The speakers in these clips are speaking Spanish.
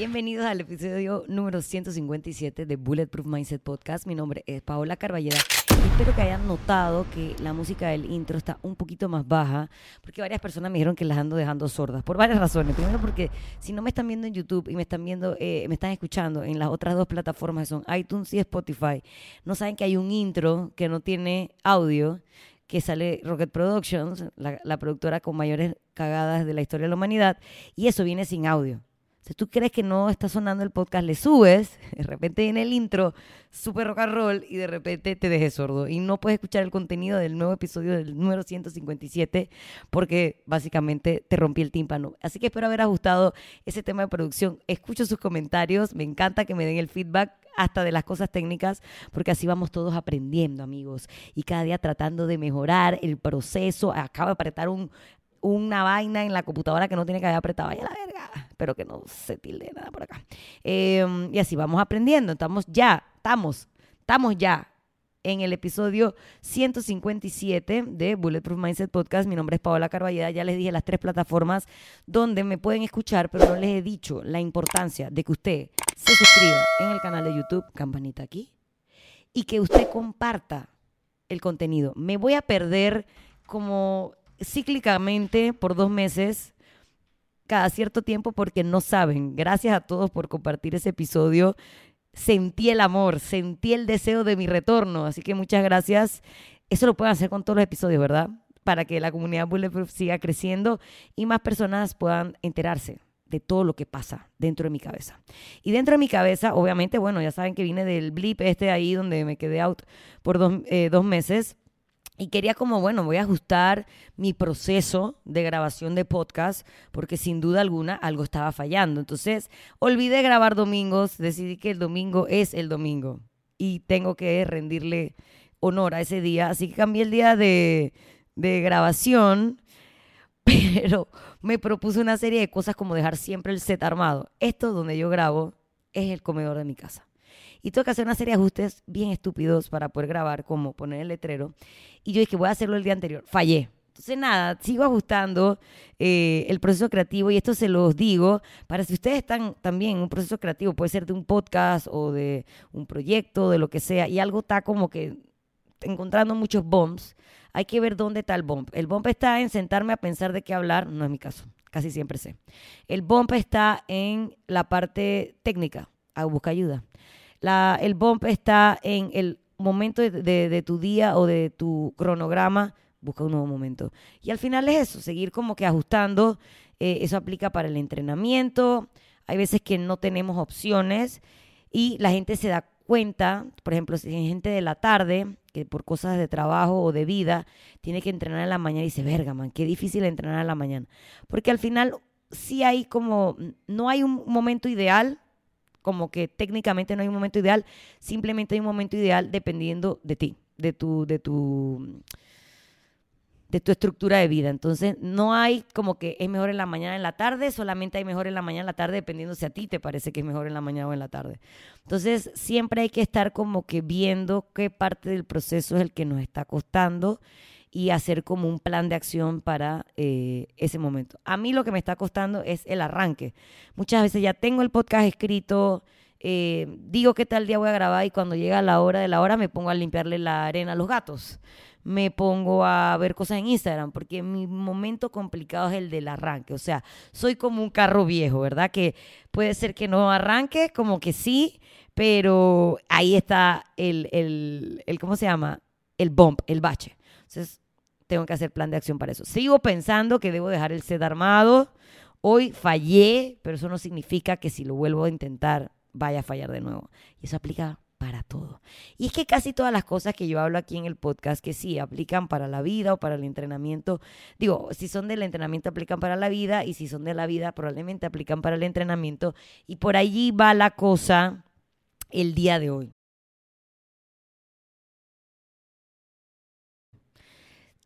Bienvenidos al episodio número 157 de Bulletproof Mindset Podcast. Mi nombre es Paola Carballeda. Espero que hayan notado que la música del intro está un poquito más baja, porque varias personas me dijeron que las ando dejando sordas, por varias razones. Primero porque si no me están viendo en YouTube y me están viendo, eh, me están escuchando en las otras dos plataformas que son iTunes y Spotify, no saben que hay un intro que no tiene audio que sale Rocket Productions, la, la productora con mayores cagadas de la historia de la humanidad, y eso viene sin audio. Si tú crees que no está sonando el podcast, le subes, de repente viene el intro, super rock and roll, y de repente te dejes sordo. Y no puedes escuchar el contenido del nuevo episodio del número 157 porque básicamente te rompí el tímpano. Así que espero haber ajustado ese tema de producción. Escucho sus comentarios, me encanta que me den el feedback hasta de las cosas técnicas, porque así vamos todos aprendiendo, amigos, y cada día tratando de mejorar el proceso. Acabo de apretar un una vaina en la computadora que no tiene que haber apretado. Vaya la verga. Pero que no se tilde nada por acá. Em, y así vamos aprendiendo. Estamos ya, estamos, estamos ya en el episodio 157 de Bulletproof Mindset Podcast. Mi nombre es Paola Carballeda. Ya les dije las tres plataformas donde me pueden escuchar, pero no les he dicho la importancia de que usted se suscriba en el canal de YouTube, campanita aquí, y que usted comparta el contenido. Me voy a perder como cíclicamente por dos meses cada cierto tiempo porque no saben. Gracias a todos por compartir ese episodio. Sentí el amor, sentí el deseo de mi retorno, así que muchas gracias. Eso lo pueden hacer con todos los episodios, ¿verdad? Para que la comunidad Bulletproof siga creciendo y más personas puedan enterarse de todo lo que pasa dentro de mi cabeza. Y dentro de mi cabeza, obviamente, bueno, ya saben que vine del blip este ahí donde me quedé out por dos, eh, dos meses y quería como, bueno, voy a ajustar mi proceso de grabación de podcast porque sin duda alguna algo estaba fallando. Entonces, olvidé grabar domingos, decidí que el domingo es el domingo y tengo que rendirle honor a ese día. Así que cambié el día de, de grabación, pero me propuse una serie de cosas como dejar siempre el set armado. Esto donde yo grabo es el comedor de mi casa y tengo que hacer una serie de ajustes bien estúpidos para poder grabar, como poner el letrero. Y yo dije, voy a hacerlo el día anterior. Fallé. Entonces, nada, sigo ajustando eh, el proceso creativo y esto se los digo para si ustedes están también en un proceso creativo, puede ser de un podcast o de un proyecto, de lo que sea, y algo está como que encontrando muchos bumps, hay que ver dónde está el bump. El bump está en sentarme a pensar de qué hablar, no es mi caso, casi siempre sé. El bump está en la parte técnica, a buscar ayuda. La, el bump está en el momento de, tu día o de tu cronograma, busca un nuevo momento. Y al final es eso, seguir como que ajustando. Eh, eso aplica para el entrenamiento. Hay veces que no tenemos opciones y la gente se da cuenta, por ejemplo, si hay gente de la tarde que por cosas de trabajo o de vida tiene que entrenar en la mañana y dice, verga, man, qué difícil entrenar en la mañana. Porque al final sí hay como, no hay un momento ideal como que técnicamente no hay un momento ideal, simplemente hay un momento ideal dependiendo de ti, de tu, de tu, de tu estructura de vida. Entonces, no hay como que es mejor en la mañana en la tarde, solamente hay mejor en la mañana en la tarde, dependiendo si a ti te parece que es mejor en la mañana o en la tarde. Entonces, siempre hay que estar como que viendo qué parte del proceso es el que nos está costando y hacer como un plan de acción para eh, ese momento. A mí lo que me está costando es el arranque. Muchas veces ya tengo el podcast escrito, eh, digo qué tal día voy a grabar y cuando llega la hora de la hora me pongo a limpiarle la arena a los gatos. Me pongo a ver cosas en Instagram porque mi momento complicado es el del arranque. O sea, soy como un carro viejo, ¿verdad? Que puede ser que no arranque, como que sí, pero ahí está el, el, el ¿cómo se llama? El bump, el bache. Entonces, tengo que hacer plan de acción para eso. Sigo pensando que debo dejar el set armado. Hoy fallé, pero eso no significa que si lo vuelvo a intentar vaya a fallar de nuevo. Y eso aplica para todo. Y es que casi todas las cosas que yo hablo aquí en el podcast, que sí, aplican para la vida o para el entrenamiento, digo, si son del entrenamiento aplican para la vida y si son de la vida probablemente aplican para el entrenamiento. Y por allí va la cosa el día de hoy.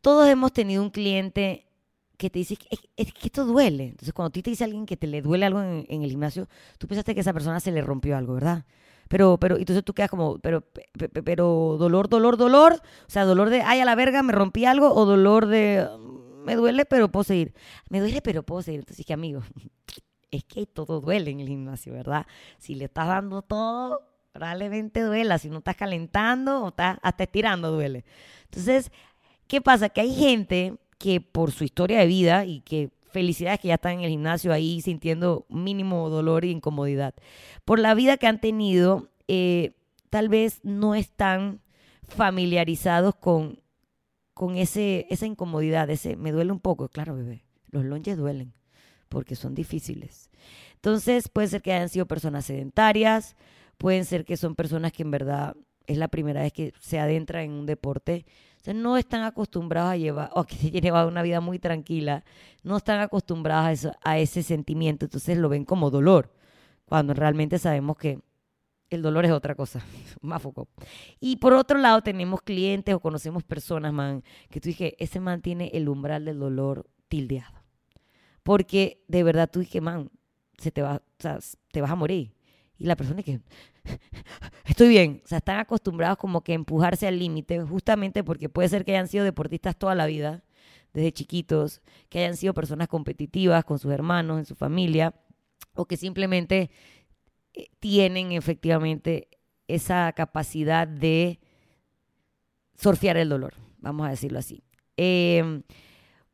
Todos hemos tenido un cliente que te dice, es, que esto duele. Entonces, cuando a ti te dice alguien que te le duele algo en, el gimnasio, tú pensaste que esa persona se le rompió algo, ¿verdad? Pero, pero, entonces tú quedas como, pero, pero, dolor, dolor, dolor. O sea, dolor de, ay, a la verga, me rompí algo, o dolor de, me duele, pero puedo seguir. Me duele, pero puedo seguir. Entonces dije, amigo, es que todo duele en el gimnasio, ¿verdad? Si le estás dando todo, probablemente duela. Si no estás calentando o estás hasta estirando, duele. Entonces, ¿qué pasa? Que hay gente que por su historia de vida y que felicidades que ya están en el gimnasio ahí sintiendo mínimo dolor e incomodidad. Por la vida que han tenido, eh, tal vez no están familiarizados con, con ese, esa incomodidad, ese me duele un poco. Claro, bebé, los lonches duelen porque son difíciles. Entonces, puede ser que hayan sido personas sedentarias, pueden ser que son personas que en verdad es la primera vez que se adentran en un deporte no están acostumbrados a llevar, o que se lleva una vida muy tranquila, no están acostumbrados a, ese sentimiento, entonces lo ven como dolor, cuando realmente sabemos que el dolor es otra cosa, más foco. Y por otro lado tenemos clientes o conocemos personas, man, que tú dije, ese man tiene el umbral del dolor tildeado. Porque de verdad tú dije, man, se te va, te vas a morir. Y la persona que, estoy bien. O sea, están acostumbrados como que empujarse al límite, justamente porque puede ser que hayan sido deportistas toda la vida, desde chiquitos, que hayan sido personas competitivas con sus hermanos, en su familia, o que simplemente eh, tienen efectivamente esa capacidad de surfear el dolor, vamos a decirlo así. Em,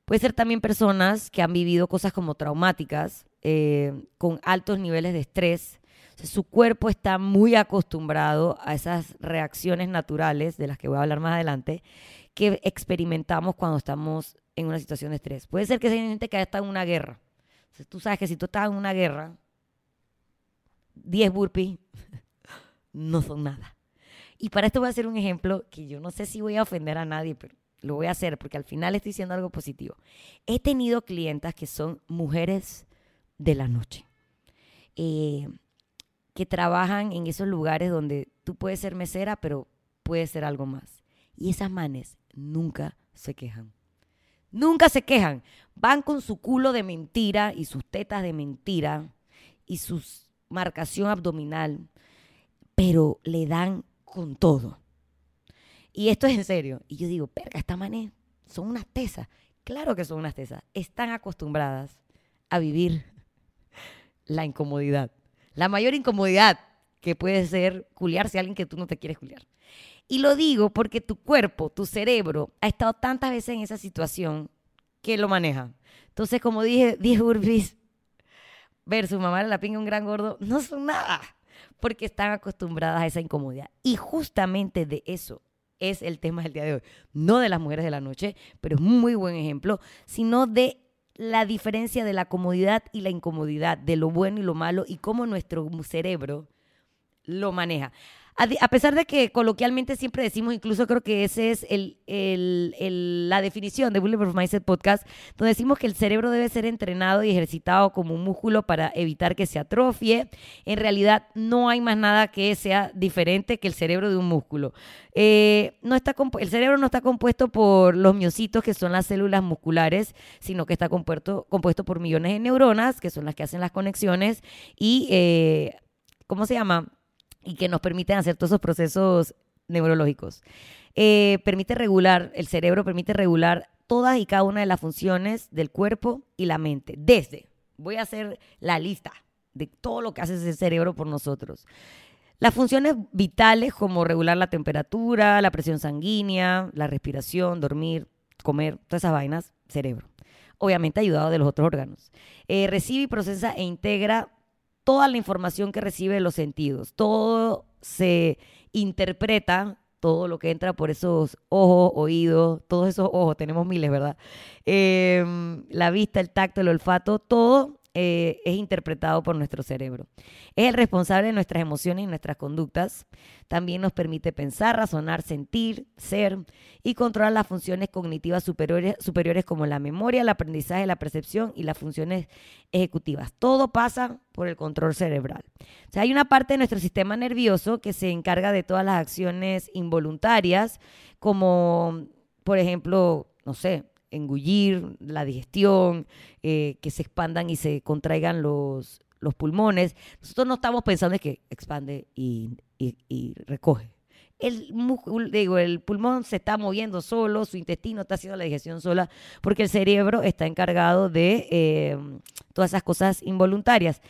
puede ser también personas que han vivido cosas como traumáticas, eh, con altos niveles de estrés, su cuerpo está muy acostumbrado a esas reacciones naturales, de las que voy a hablar más adelante, que experimentamos cuando estamos en una situación de estrés. Puede ser que sea gente que está en una guerra. tú sabes que si tú estás en una guerra, 10 burpees no son nada. Y para esto voy a hacer un ejemplo que yo no sé si voy a ofender a nadie, pero lo voy a hacer porque al final estoy diciendo algo positivo. He tenido clientas que son mujeres de la noche. Eh, que trabajan en esos lugares donde tú puedes ser mesera, pero puedes ser algo más. Y esas manes nunca se quejan. Nunca se quejan. Van con su culo de mentira y sus tetas de mentira y su marcación abdominal, pero le dan con todo. Y esto es en serio. Y yo digo, perga, estas manes son unas tesas. Claro que son unas tesas. Están acostumbradas a vivir la incomodidad. La mayor incomodidad que puede ser culiarse a alguien que tú no te quieres culiar. Y lo digo porque tu cuerpo, tu cerebro, ha estado tantas veces en esa situación que lo maneja. Entonces, como dije, 10 Urbis versus mamá la pinga un gran gordo, no son nada, porque están acostumbradas a esa incomodidad. Y justamente de eso es el tema del día de hoy. No de las mujeres de la noche, pero es muy buen ejemplo, sino de la diferencia de la comodidad y la incomodidad, de lo bueno y lo malo y cómo nuestro cerebro lo maneja. A, pesar de que coloquialmente siempre decimos, incluso creo que esa es el, la definición de Bulletproof Mindset Podcast, donde decimos que el cerebro debe ser entrenado y ejercitado como un músculo para evitar que se atrofie. En realidad no hay más nada que sea diferente que el cerebro de un músculo. Eh, no está el cerebro no está compuesto por los miocitos, que son las células musculares, sino que está compuesto, compuesto por millones de neuronas, que son las que hacen las conexiones, y, eh, ¿cómo se llama? Y que nos permiten hacer todos esos procesos neurológicos. Eh, permite regular, el cerebro permite regular todas y cada una de las funciones del cuerpo y la mente. Desde, voy a hacer la lista de todo lo que hace ese cerebro por nosotros. Las funciones vitales como regular la temperatura, la presión sanguínea, la respiración, dormir, comer, todas esas vainas, cerebro. Obviamente ayudado de los otros órganos. Eh, recibe y procesa e integra toda la información que recibe los sentidos. Todo se interpreta, todo lo que entra por esos ojos, oídos, todos esos ojos, tenemos miles, ¿verdad? Em, la vista, el tacto, el olfato, todo eh, es interpretado por nuestro cerebro. Es el responsable de nuestras emociones y nuestras conductas. También nos permite pensar, razonar, sentir, ser y controlar las funciones cognitivas superiores, superiores como la memoria, el aprendizaje, la percepción y las funciones ejecutivas. Todo pasa por el control cerebral. O sea, hay una parte de nuestro sistema nervioso que se encarga de todas las acciones involuntarias, como por ejemplo, no sé, engullir, la digestión, eh, que se expandan y se contraigan los, los pulmones. Nosotros no estamos pensando en que expande y, recoge. el, digo, el pulmón se está moviendo solo, su intestino está haciendo la digestión sola, porque el cerebro está encargado de eh, todas esas cosas involuntarias.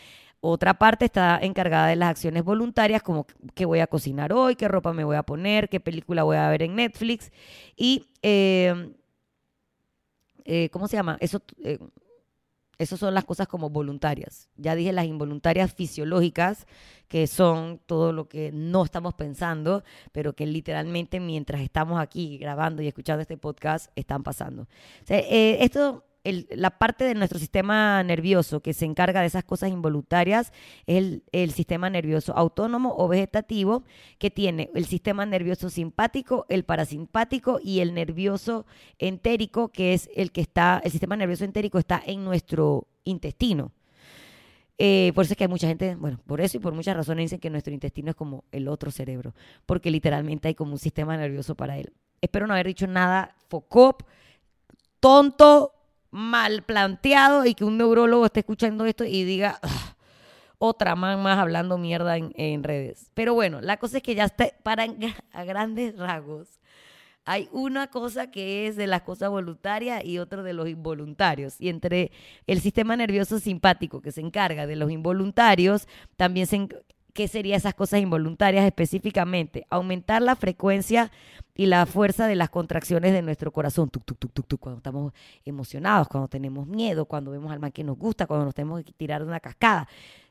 Otra parte está encargada de las acciones voluntarias, como qué voy a cocinar hoy, qué ropa me voy a poner, qué película voy a ver en Netflix. Y, eh, eh, ¿cómo se llama? Eso, eh, esas son las cosas como voluntarias. Ya dije las involuntarias fisiológicas, que son todo lo que no estamos pensando, pero que literalmente mientras estamos aquí grabando y escuchando este podcast están pasando. esto la parte de nuestro sistema nervioso que se encarga de esas cosas involuntarias es el, sistema nervioso autónomo o vegetativo que tiene el sistema nervioso simpático, el parasimpático y el nervioso entérico, que es el que está, el sistema nervioso entérico está en nuestro intestino. Eh, por eso es que hay mucha gente, bueno, por eso y por muchas razones dicen que nuestro intestino es como el otro cerebro, porque literalmente hay como un sistema nervioso para él. Espero no haber dicho nada focop, tonto, mal planteado y que un neurólogo esté escuchando esto y diga otra más, más hablando mierda en, redes. Pero bueno, la cosa es que ya está, para a grandes rasgos, hay una cosa que es de las cosas voluntarias y otra de los involuntarios. Y entre el sistema nervioso simpático que se encarga de los involuntarios, también se, ¿Qué serían esas cosas involuntarias específicamente? Aumentar la frecuencia y la fuerza de las contracciones de nuestro corazón. cuando estamos emocionados, cuando tenemos miedo, cuando vemos al mal que nos gusta, cuando nos tenemos que tirar de una cascada.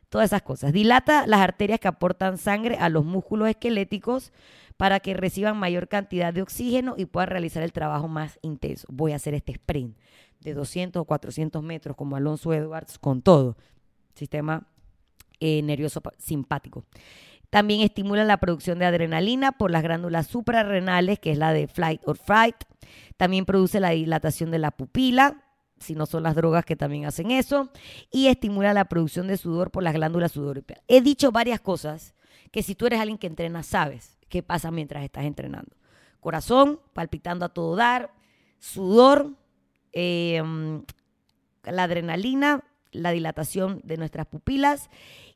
Todas esas cosas. Dilata las arterias que aportan sangre a los músculos esqueléticos para que reciban mayor cantidad de oxígeno y puedan realizar el trabajo más intenso. Voy a hacer este sprint de 200 o 400 metros como Alonso Edwards con todo. Sistema eh, nervioso simpático. También estimula la producción de adrenalina por las glándulas suprarrenales, que es la de flight or fright. También produce la dilatación de la pupila, si no son las drogas que también hacen eso. Y estimula la producción de sudor por las glándulas sudoríparas. He dicho varias cosas que si tú eres alguien que entrena, sabes qué pasa mientras estás entrenando. Corazón palpitando a todo dar, sudor, eh, la adrenalina, la dilatación de nuestras pupilas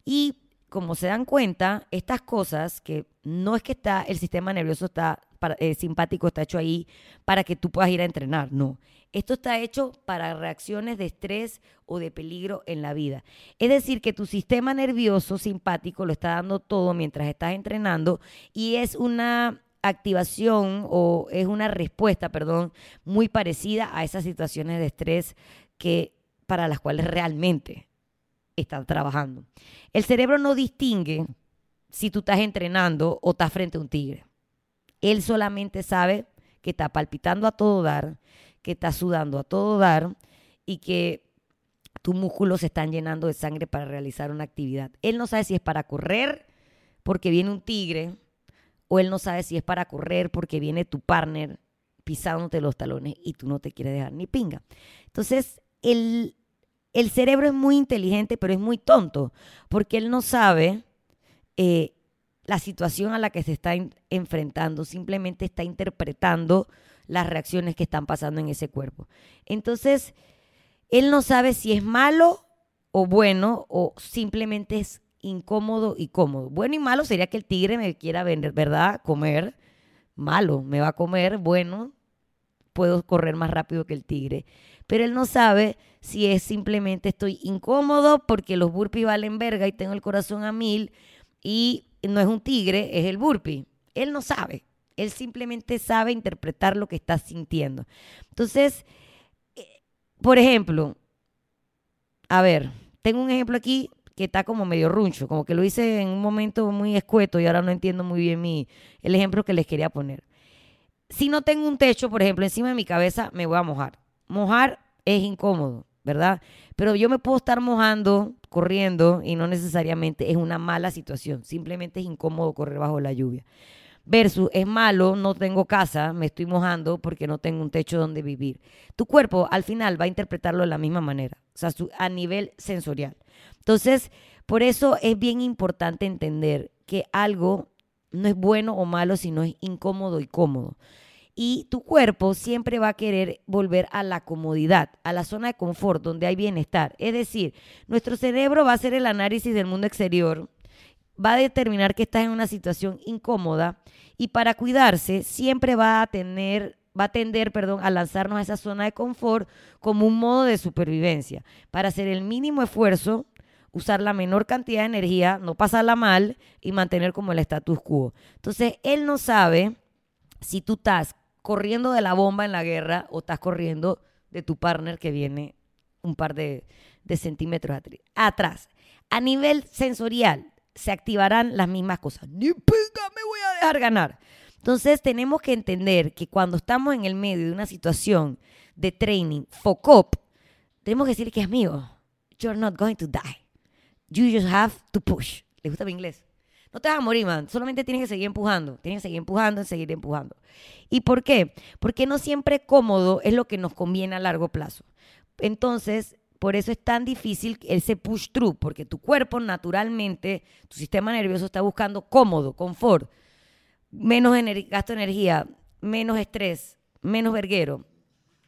y como se dan cuenta, estas cosas que no es que está el sistema nervioso está eh, simpático está hecho ahí para que tú puedas ir a entrenar, no. Esto está hecho para reacciones de estrés o de peligro en la vida. Es decir, que tu sistema nervioso simpático lo está dando todo mientras estás entrenando y es una activación o es una respuesta, perdón, muy parecida a esas situaciones de estrés que para las cuales realmente están trabajando. El cerebro no distingue si tú estás entrenando o estás frente a un tigre. Él solamente sabe que está palpitando a todo dar, que está sudando a todo dar y que tus músculos se están llenando de sangre para realizar una actividad. Él no sabe si es para correr porque viene un tigre o él no sabe si es para correr porque viene tu partner pisándote los talones y tú no te quieres dejar ni pinga. Entonces, el, el cerebro es muy inteligente, pero es muy tonto, porque él no sabe eh, la situación a la que se está enfrentando, simplemente está interpretando las reacciones que están pasando en ese cuerpo. Entonces, él no sabe si es malo o bueno o simplemente es incómodo y cómodo. Bueno y malo sería que el tigre me quiera vender, ¿verdad? Comer. Malo, me va a comer. Bueno, puedo correr más rápido que el tigre pero él no sabe si es simplemente estoy incómodo porque los burpees valen verga y tengo el corazón a mil y no es un tigre, es el burpee. Él no sabe, él simplemente sabe interpretar lo que está sintiendo. Entonces, eh, por ejemplo, a ver, tengo un ejemplo aquí que está como medio runcho, como que lo hice en un momento muy escueto y ahora no entiendo muy bien mi, el ejemplo que les quería poner. Si no tengo un techo, por ejemplo, encima de mi cabeza, me voy a mojar mojar es incómodo, ¿verdad? Pero yo me puedo estar mojando, corriendo, y no necesariamente es una mala situación, simplemente es incómodo correr bajo la lluvia. Versus, es malo, no tengo casa, me estoy mojando porque no tengo un techo donde vivir. Tu cuerpo al final va a interpretarlo de la misma manera, o sea, a nivel sensorial. Entonces, por eso es bien importante entender que algo no es bueno o malo, sino es incómodo y cómodo y tu cuerpo siempre va a querer volver a la comodidad, a la zona de confort, donde hay bienestar. Es decir, nuestro cerebro va a hacer el análisis del mundo exterior va a determinar que estás en una situación incómoda y para cuidarse siempre va a tener va a tender, perdón, a lanzarnos a esa zona de confort como un modo de supervivencia, para hacer el mínimo esfuerzo, usar la menor cantidad de energía, no pasarla mal y mantener como el status quo. Entonces, él no sabe si tú estás corriendo de la bomba en la guerra o estás corriendo de tu partner que viene un par de, centímetros atrás. A nivel sensorial, se activarán las mismas cosas. Ni pinga me voy a dejar ganar. Entonces tenemos que entender que cuando estamos en el medio de una situación de training, focop, tenemos que decir que es mío. You're not going to die. You just have to push. ¿Le gusta mi inglés? No te vas a morir, man. Solamente tienes que seguir empujando. Tienes que seguir empujando y seguir empujando. ¿Y por qué? Porque no siempre cómodo es lo que nos conviene a largo plazo. Entonces, por eso es tan difícil ese push through, porque tu cuerpo naturalmente, tu sistema nervioso está buscando cómodo, confort menos gasto de energía, menos estrés, menos verguero.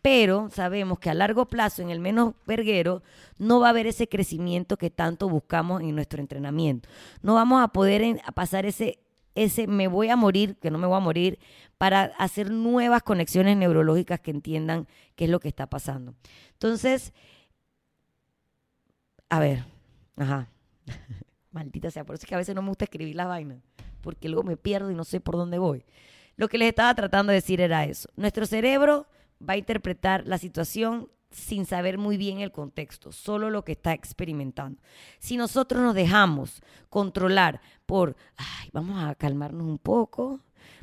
Pero sabemos que a largo plazo, en el menos verguero, no va a haber ese crecimiento que tanto buscamos en nuestro entrenamiento. No vamos a poder pasar ese, ese me voy a morir, que no me voy a morir, para hacer nuevas conexiones neurológicas que entiendan qué es lo que está pasando. Entonces, a ver, ajá. Maldita sea, por eso es que a veces no me gusta escribir las vainas porque luego me pierdo y no sé por dónde voy. Lo que les estaba tratando de decir era eso. Nuestro cerebro va a interpretar la situación sin saber muy bien el contexto, solo lo que está experimentando. Si nosotros nos dejamos controlar por, ay, vamos a calmarnos un poco,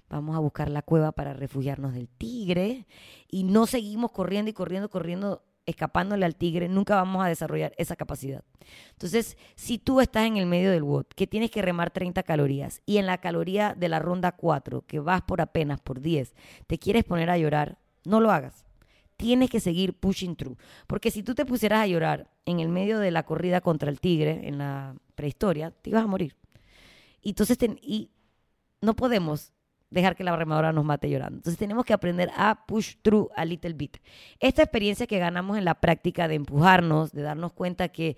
vamos a buscar la cueva para refugiarnos del tigre y no seguimos corriendo y corriendo, corriendo escapándole al tigre, nunca vamos a desarrollar esa capacidad. Entonces, si tú estás en el medio del WOD, que tienes que remar 30 calorías, y en la caloría de la ronda 4, que vas por apenas por 10, te quieres poner a llorar, no lo hagas. Tienes que seguir pushing through. Porque si tú te pusieras a llorar en el medio de la corrida contra el tigre, en la prehistoria, te ibas a morir. Y entonces, y no podemos dejar que la remadora nos mate llorando. Entonces tenemos que aprender a push through a little bit. Esta experiencia que ganamos en la práctica de empujarnos, de darnos cuenta que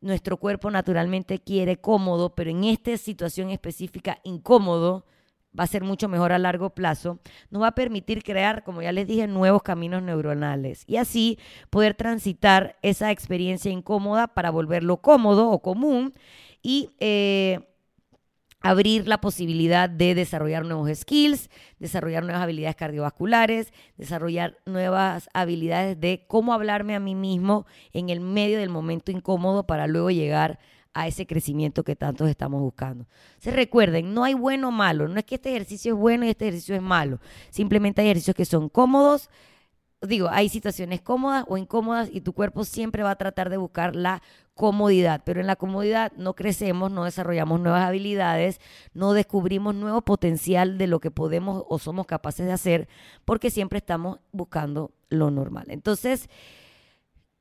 nuestro cuerpo naturalmente quiere cómodo, pero en esta situación específica incómodo, va a ser mucho mejor a largo plazo, nos va a permitir crear, como ya les dije, nuevos caminos neuronales y así poder transitar esa experiencia incómoda para volverlo cómodo o común y eh, abrir la posibilidad de desarrollar nuevos skills, desarrollar nuevas habilidades cardiovasculares, desarrollar nuevas habilidades de cómo hablarme a mí mismo en el medio del momento incómodo para luego llegar a ese crecimiento que tantos estamos buscando. Se recuerden, no hay bueno o malo, no es que este ejercicio es bueno y este ejercicio es malo, simplemente hay ejercicios que son cómodos, digo, hay situaciones cómodas o incómodas y tu cuerpo siempre va a tratar de buscar la comodidad, pero en la comodidad no crecemos, no desarrollamos nuevas habilidades, no descubrimos nuevo potencial de lo que podemos o somos capaces de hacer, porque siempre estamos buscando lo normal. Entonces,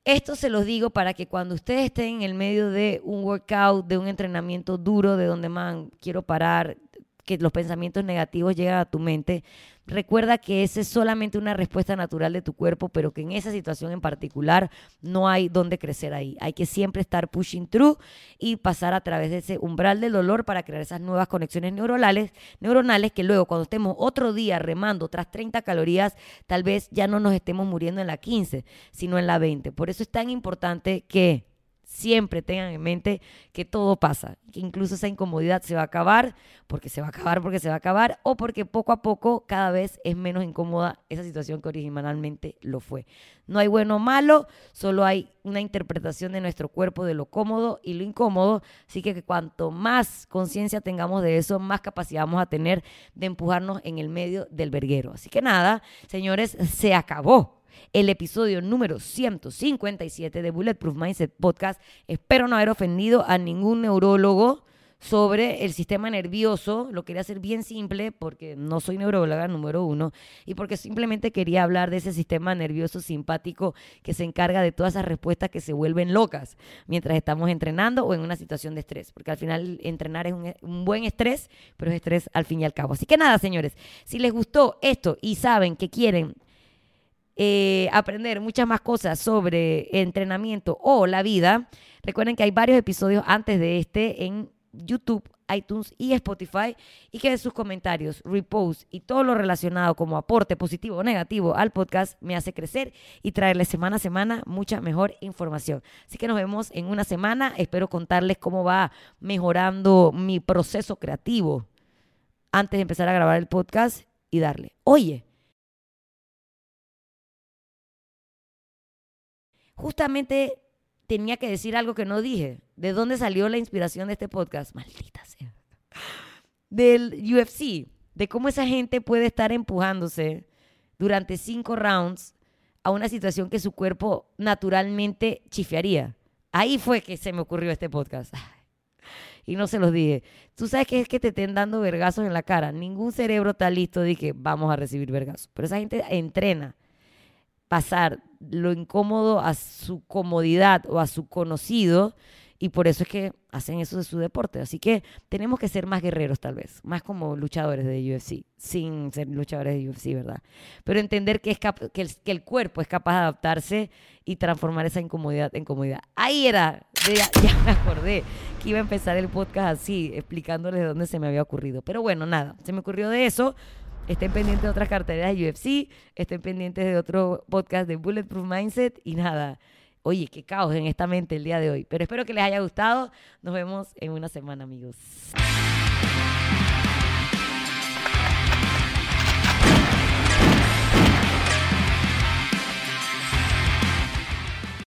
esto se los digo para que cuando ustedes estén en el medio de un workout, de un entrenamiento duro, de donde, man, quiero parar, que los pensamientos negativos llegan a tu mente, recuerda que esa es solamente una respuesta natural de tu cuerpo, pero que en esa situación en particular no hay donde crecer ahí. Hay que siempre estar pushing through y pasar a través de ese umbral del dolor para crear esas nuevas conexiones neuronales, neuronales que luego cuando estemos otro día remando tras 30 calorías, tal vez ya no nos estemos muriendo en la 15, sino en la 20. Por eso es tan importante que siempre tengan en mente que todo pasa, que incluso esa incomodidad se va a acabar, porque se va a acabar, porque se va a acabar, o porque poco a poco cada vez es menos incómoda esa situación que originalmente lo fue. No hay bueno o malo, solo hay una interpretación de nuestro cuerpo de lo cómodo y lo incómodo, así que cuanto más conciencia tengamos de eso, más capacidad vamos a tener de empujarnos en el medio del verguero. Así que nada, señores, se acabó el episodio número 157 de Bulletproof Mindset Podcast. Espero no haber ofendido a ningún neurólogo sobre el sistema nervioso. Lo quería hacer bien simple porque no soy neuróloga número uno y porque simplemente quería hablar de ese sistema nervioso simpático que se encarga de todas esas respuestas que se vuelven locas mientras estamos entrenando o en una situación de estrés. Porque al final entrenar es un, un buen estrés, pero es estrés al fin y al cabo. Así que nada, señores, si les gustó esto y saben que quieren eh, aprender muchas más cosas sobre entrenamiento o la vida, recuerden que hay varios episodios antes de este en YouTube iTunes y Spotify y que de sus comentarios, reposts y todo lo relacionado como aporte positivo o negativo al podcast me hace crecer y traerle semana a semana mucha mejor información. Así que nos vemos en una semana. Espero contarles cómo va mejorando mi proceso creativo antes de empezar a grabar el podcast y darle. Oye, justamente tenía que decir algo que no dije. ¿De dónde salió la inspiración de este podcast? Maldita sea. Del UFC, de cómo esa gente puede estar empujándose durante cinco rounds a una situación que su cuerpo naturalmente chifearía. Ahí fue que se me ocurrió este podcast. Y no se los dije. Tú sabes que es que te estén dando vergazos en la cara. Ningún cerebro está listo de que vamos a recibir vergazos. Pero esa gente entrena pasar lo incómodo a su comodidad o a su conocido y por eso es que hacen eso de su deporte. Así que tenemos que ser más guerreros tal vez, más como luchadores de UFC, sin ser luchadores de UFC, ¿verdad? Pero entender que, es que, el, que el cuerpo es capaz de adaptarse y transformar esa incomodidad en comodidad. Ahí era, ya, ya, me acordé que iba a empezar el podcast así, explicándoles de dónde se me había ocurrido. Pero bueno, nada, se me ocurrió de eso. Estén pendientes de otras carteras de UFC, estén pendientes de otro podcast de Bulletproof Mindset y nada. Oye, qué caos en esta mente el día de hoy. Pero espero que les haya gustado. Nos vemos en una semana, amigos.